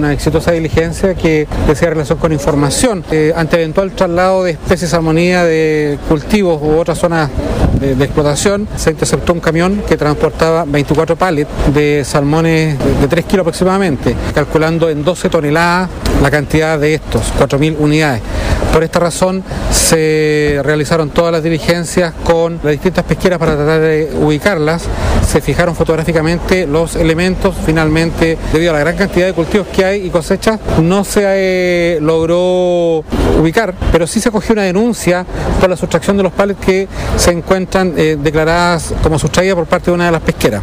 Una exitosa diligencia que decía relación con información eh, ante eventual traslado de especies salmonía de cultivos u otras zonas de, de, explotación. Se interceptó un camión que transportaba 24 pallets de salmones de, de 3 kilos aproximadamente, calculando en 12 toneladas la cantidad de estos, 4.000 unidades. Por esta razón se realizaron todas las diligencias con las distintas pesqueras para tratar de ubicarlas. Se fijaron fotográficamente los elementos. Finalmente, debido a la gran cantidad de cultivos que hay y cosechas, no se eh, logró ubicar, pero sí se cogió una denuncia por la sustracción de los palets que se encuentran eh, declaradas como sustraídas por parte de una de las pesqueras.